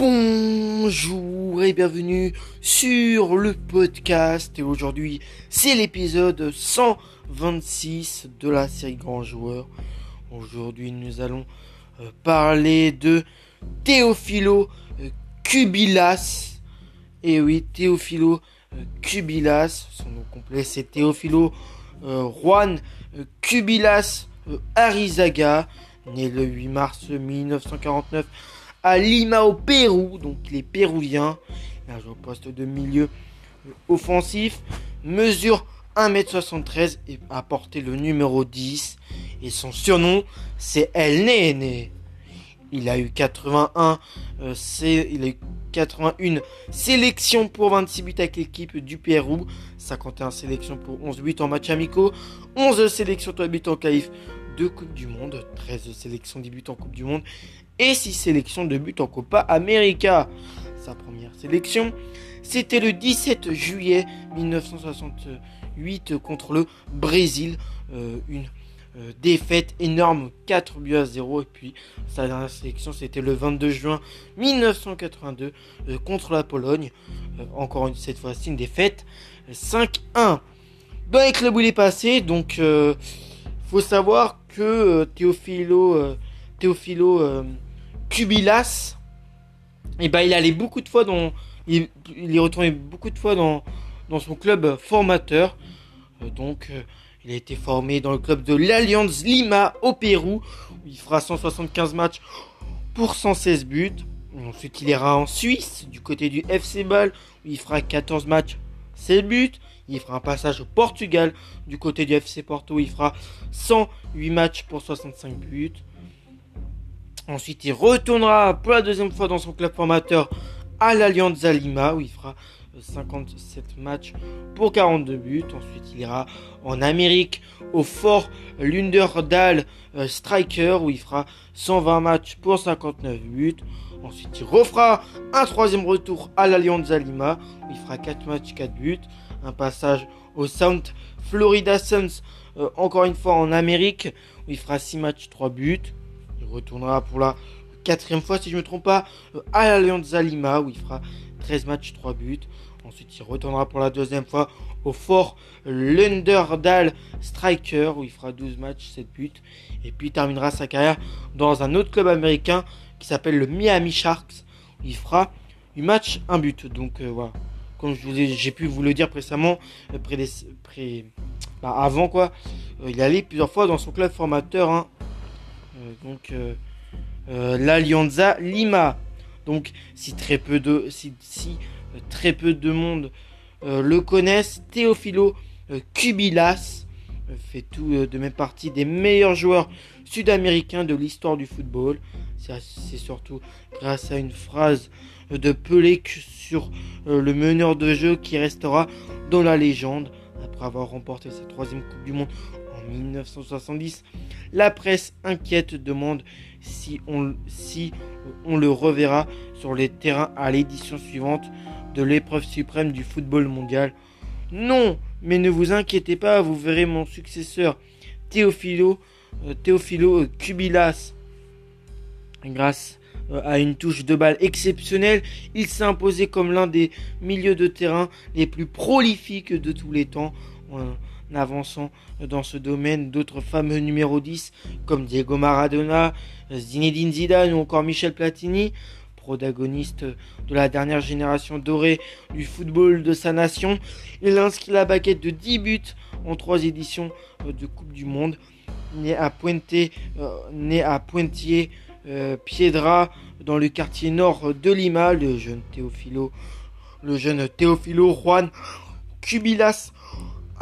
Bonjour et bienvenue sur le podcast et aujourd'hui c'est l'épisode 126 de la série Grand Joueur. Aujourd'hui nous allons euh, parler de Théophilo euh, Kubilas. Et oui, Théophilo euh, Kubilas, son nom complet c'est Théophilo Juan Kubilas Arizaga, né le 8 mars 1949 à Lima au Pérou, donc il est péruvien. Il a joué au poste de milieu offensif, mesure 1m73 et a porté le numéro 10. Et son surnom, c'est El Nene. Il a eu 81, euh, il a eu 81 sélections pour 26 buts avec l'équipe du Pérou, 51 sélections pour 11 buts en match amicaux, 11 sélections 3 buts en qualif de Coupe du Monde, 13 sélections 10 buts en Coupe du Monde et 6 sélections de buts en Copa América. Sa première sélection, c'était le 17 juillet 1968 contre le Brésil. Euh, une euh, défaite énorme, 4 buts à 0. Et puis sa dernière sélection, c'était le 22 juin 1982 euh, contre la Pologne. encore une, cette fois-ci, une défaite 5-1. Dans les clubs où il est passé, donc faut savoir que Teofilo, Teofilo Kubilas, et ben, il allait beaucoup de fois dans. Il, est retourné beaucoup de fois dans, son club formateur. Euh, donc, euh, il a été formé dans le club de l'Alliance Lima au Pérou, où il fera 175 matchs pour 116 buts. Ensuite, il ira en Suisse, du côté du FC Ball, où il fera 14 matchs, 16 buts. Il fera un passage au Portugal, du côté du FC Porto, où il fera 108 matchs pour 65 buts. Ensuite, il retournera pour la deuxième fois dans son club formateur à l'Allianza Lima où il fera 57 matchs pour 42 buts. Ensuite, il ira en Amérique au Fort Lunderdal euh, Striker où il fera 120 matchs pour 59 buts. Ensuite, il refera un troisième retour à l'Allianza Lima où il fera 4 matchs, 4 buts. Un passage au South Florida Suns, euh, encore une fois en Amérique où il fera 6 matchs, 3 buts retournera pour la quatrième fois, si je ne me trompe pas, euh, à l'Allianza Lima, où il fera 13 matchs, 3 buts. Ensuite, il retournera pour la deuxième fois au Fort Lunderdal Striker, où il fera 12 matchs, 7 buts. Et puis, il terminera sa carrière dans un autre club américain qui s'appelle le Miami Sharks, où il fera 8 matchs, 1 but. Donc, euh, voilà. Comme j'ai pu vous le dire précédemment, euh, bah, avant quoi, il allait plusieurs fois dans son club formateur. Hein, donc euh, euh, l'Alianza Lima. Donc si très peu de, si, très peu de monde le connaissent, Teofilo Kubilas fait tout de même partie des meilleurs joueurs sud-américains de l'histoire du football. C'est surtout grâce à une phrase de Pelé sur le meneur de jeu qui restera dans la légende après avoir remporté sa troisième Coupe du Monde 1970. La presse inquiète demande si on, le reverra sur les terrains à l'édition suivante de l'épreuve suprême du football mondial. Non, mais ne vous inquiétez pas, vous verrez mon successeur Théophilo, euh, Théophilo Kubilas. Grâce euh, à une touche de balle exceptionnelle, il s'est imposé comme l'un des milieux de terrain les plus prolifiques de tous les temps avançant dans ce domaine d'autres fameux numéro 10 comme Diego Maradona, Zinedine Zidane ou encore Michel Platini, protagoniste de la dernière génération dorée du football de sa nation. Il inscrit la baguette de 10 buts en 3 éditions de Coupe du Monde. Né à, euh, né à Pointier, euh, Piedra, dans le quartier nord de Lima, le jeune Teofilo, le jeune Juan Cubilas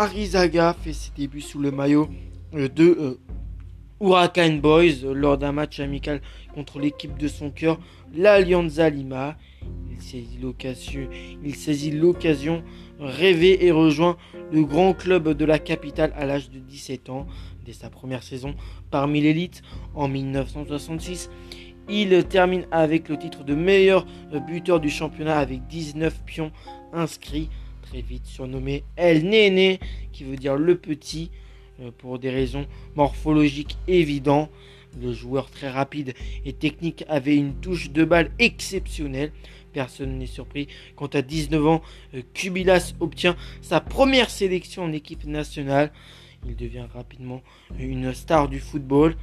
Arizaga fait ses débuts sous le maillot euh, de euh, Huracan Boys euh, lors d'un match amical contre l'équipe de son cœur, l'Alianza Lima. Il saisit l'occasion rêvée et rejoint le grand club de la capitale à l'âge de 17 ans. Dès sa première saison parmi l'élite en 1966, il termine avec le titre de meilleur buteur du championnat avec 19 pions inscrits très vite surnommé El Nene, qui veut dire le petit, euh, pour des raisons morphologiques évidentes. Le joueur très rapide et technique avait une touche de balle exceptionnelle. Personne n'est surpris quand à 19 ans, Kubilas obtient sa première sélection en équipe nationale. Il devient rapidement une star du football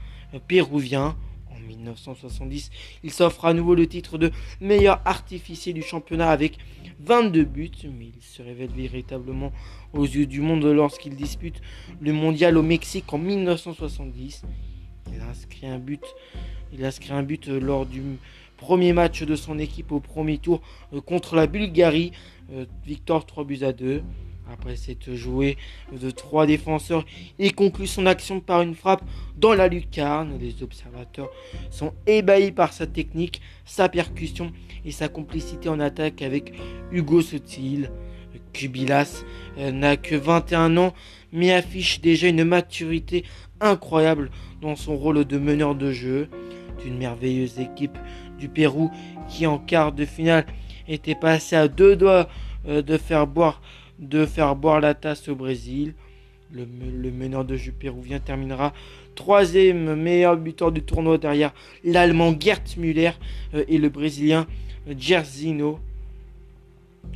péruvien. En 1970, il s'offre à nouveau le titre de meilleur artificier du championnat avec 22 buts, mais il se révèle véritablement aux yeux du monde lorsqu'il dispute le mondial au Mexique en 1970. Il inscrit un but, il inscrit un but lors du premier match de son équipe au premier tour euh, contre la Bulgarie, euh, victoire 3 buts à 2. Après s'être joué de trois défenseurs, il conclut son action par une frappe dans la lucarne. Les observateurs sont ébahis par sa technique, sa percussion et sa complicité en attaque avec Hugo Sotil. Kubilas euh, n'a que 21 ans, mais affiche déjà une maturité incroyable dans son rôle de meneur de jeu d'une merveilleuse équipe du Pérou qui en quart de finale était passé à deux doigts euh, de faire boire de faire boire la tasse au Brésil. Le, meneur de jeu péruvien terminera troisième meilleur buteur du tournoi derrière l'Allemand Gert Müller euh, et le Brésilien Jerzino.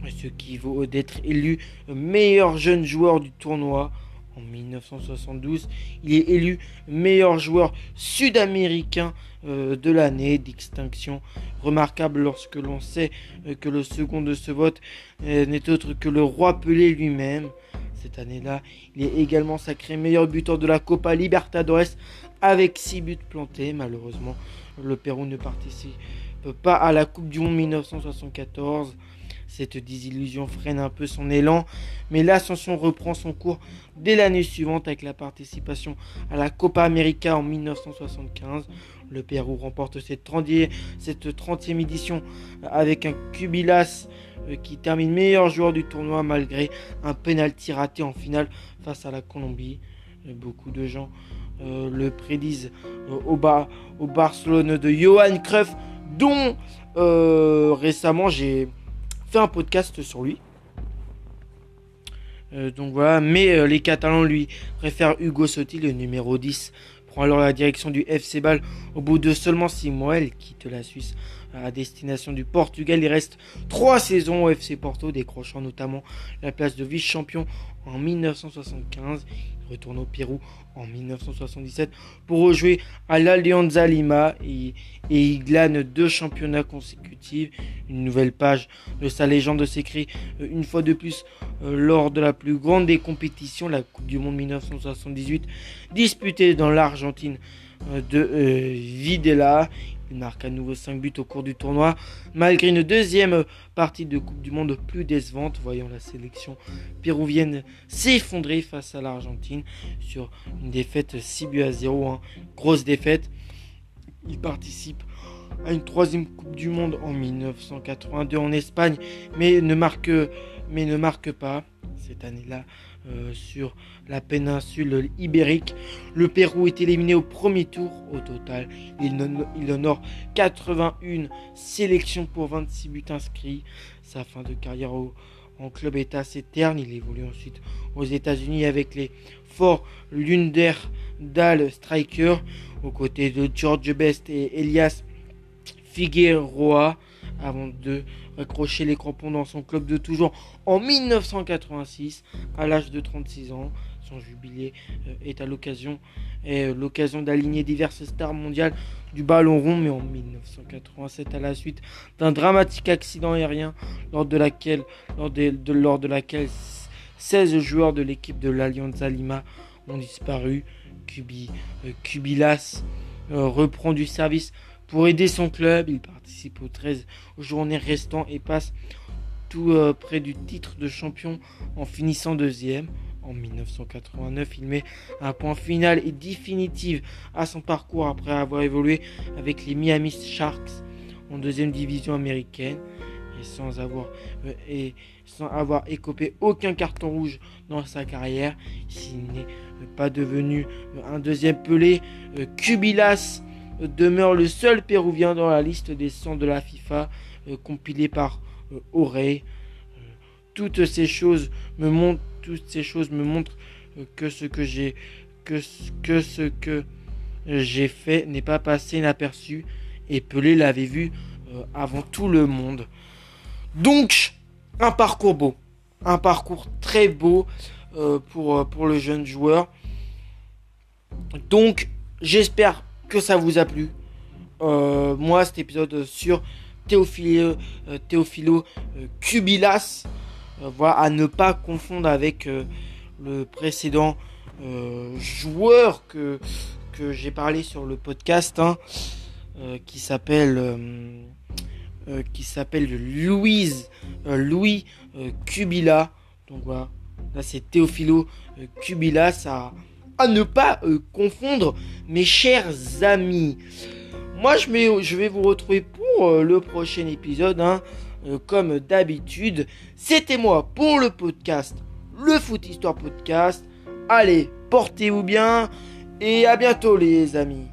Ce qui vaut d'être élu meilleur jeune joueur du tournoi. En 1972, il est élu meilleur joueur sud-américain euh, de l'année d'extinction. Remarquable lorsque l'on sait euh, que le second de ce vote euh, n'est autre que le roi Pelé lui-même. Cette année-là, il est également sacré meilleur buteur de la Copa Libertadores avec 6 buts plantés. Malheureusement, le Pérou ne participe pas à la Coupe du Monde 1974. Cette désillusion freine un peu son élan, mais l'ascension reprend son cours dès l'année suivante avec la participation à la Copa América en 1975. Le Pérou remporte cette 30e, cette édition avec un Cubilas euh, qui termine meilleur joueur du tournoi malgré un penalty raté en finale face à la Colombie. Euh, beaucoup de gens euh, le prédisent au Barcelone de Johan Cruyff, dont récemment j'ai fait un podcast sur lui. donc voilà, mais les Catalans lui préfèrent Hugo Sotil, le numéro 10 prend alors la direction du FC Ball au bout de seulement 6 mois. Elle quitte la Suisse à destination du Portugal. Il reste 3 saisons au FC Porto, décrochant notamment la place de vice-champion en 1975. Retourne au Pérou en 1977 pour rejouer à l'Alianza Lima et, et il glane deux championnats consécutifs. Une nouvelle page de sa légende s'écrit euh, une fois de plus euh, lors de la plus grande des compétitions, la Coupe du Monde 1978, disputée dans l'Argentine euh, de Videla. Il marque à nouveau 5 buts au cours du tournoi, malgré une deuxième partie de Coupe du Monde plus décevante, voyant la sélection péruvienne s'effondrer face à l'Argentine sur une défaite 6 buts à 0, hein. grosse défaite. Il participe à une troisième Coupe du Monde en 1982 en Espagne, mais ne marque, mais ne marque pas cette année-là. Euh, sur la péninsule ibérique. Le Pérou est éliminé au premier tour. Au total, il, honore 81 sélections pour 26 buts inscrits. Sa fin de carrière en club est assez terne. Il évolue ensuite aux États-Unis avec les Fort Dal Striker aux côtés de George Best et Elias Figueroa avant de accrocher les crampons dans son club de toujours en 1986 à l'âge de 36 ans. Son jubilé euh, est à l'occasion euh, l'occasion d'aligner diverses stars mondiales du ballon rond, mais en 1987 à la suite d'un dramatique accident aérien lors de laquelle lors de, lors de laquelle 16 joueurs de l'équipe de l'Allianza Lima ont disparu. Euh, Kubilas reprend du service pour aider son club, il participe aux 13 journées restantes et passe tout euh, près du titre de champion en finissant deuxième. En 1989, il met un point final et définitif à son parcours après avoir évolué avec les Miami Sharks en deuxième division américaine et sans avoir, euh, et sans avoir écopé aucun carton rouge dans sa carrière. S'il n'est pas devenu un deuxième pelé, euh, Kubilas demeure le seul Péruvien dans la liste des 100 de la FIFA euh, compilée par euh, euh, toutes ces choses me montrent, toutes ces choses me montrent que ce que j'ai que, que ce que j'ai fait n'est pas passé inaperçu et Pelé l'avait vu avant tout le monde. Donc, un parcours beau. Un parcours très beau pour, pour le jeune joueur. Donc, j'espère que ça vous a plu. moi, cet épisode sur Théophilo, Théophilo Cubilas, voilà, à ne pas confondre avec le précédent joueur que, que j'ai parlé sur le podcast, hein, qui s'appelle euh, qui s'appelle Louise euh, Louis euh, Cubila. Donc voilà, là c'est Théophilo Cubila, ça à ne pas confondre mes chers amis. Moi je, vais, vous retrouver pour le prochain épisode, hein, comme d'habitude. C'était moi pour le podcast, le Foot Histoire Podcast. Allez, portez-vous bien et à bientôt les amis.